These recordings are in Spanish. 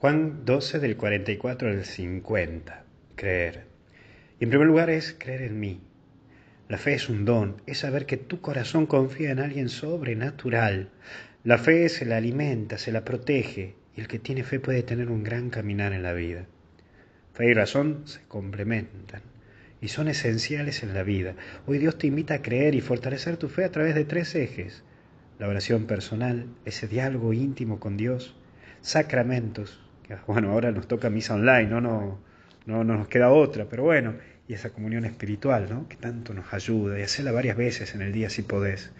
Juan 12 del 44 al 50. Creer. Y en primer lugar es creer en mí. La fe es un don, es saber que tu corazón confía en alguien sobrenatural. La fe se la alimenta, se la protege, y el que tiene fe puede tener un gran caminar en la vida. Fe y razón se complementan y son esenciales en la vida. Hoy Dios te invita a creer y fortalecer tu fe a través de tres ejes. La oración personal, ese diálogo íntimo con Dios, sacramentos, bueno, ahora nos toca misa online, no, no, no, nos queda otra, pero bueno, y esa comunión espiritual, ¿no? Que tanto nos ayuda, y hacerla varias veces en el día si podés.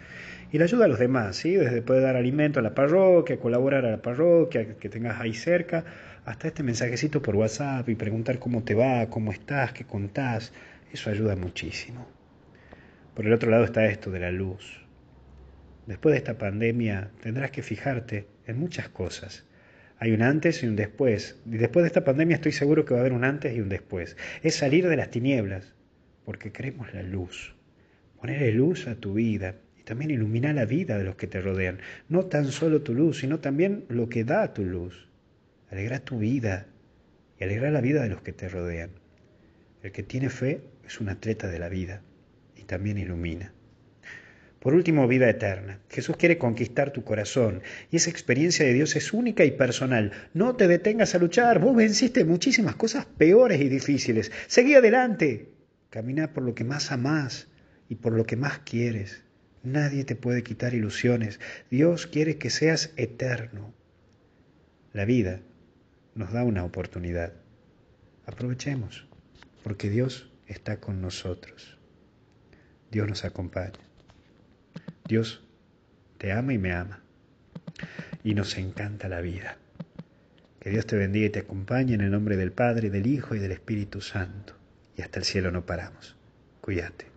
Y la ayuda a los demás, ¿sí? Desde poder dar alimento a la parroquia, colaborar a la parroquia, que tengas ahí cerca, hasta este mensajecito por WhatsApp y preguntar cómo te va, cómo estás, qué contás, eso ayuda muchísimo. Por el otro lado está esto de la luz. Después de esta pandemia tendrás que fijarte en muchas cosas hay un antes y un después. Y después de esta pandemia estoy seguro que va a haber un antes y un después. Es salir de las tinieblas, porque queremos la luz. Ponerle luz a tu vida y también iluminar la vida de los que te rodean. No tan solo tu luz, sino también lo que da tu luz. Alegra tu vida y alegra la vida de los que te rodean. El que tiene fe es un atleta de la vida y también ilumina. Por último, vida eterna. Jesús quiere conquistar tu corazón y esa experiencia de Dios es única y personal. No te detengas a luchar, vos venciste muchísimas cosas peores y difíciles. Seguí adelante. Camina por lo que más amás y por lo que más quieres. Nadie te puede quitar ilusiones. Dios quiere que seas eterno. La vida nos da una oportunidad. Aprovechemos, porque Dios está con nosotros. Dios nos acompaña. Dios te ama y me ama. Y nos encanta la vida. Que Dios te bendiga y te acompañe en el nombre del Padre, del Hijo y del Espíritu Santo. Y hasta el cielo no paramos. Cuídate.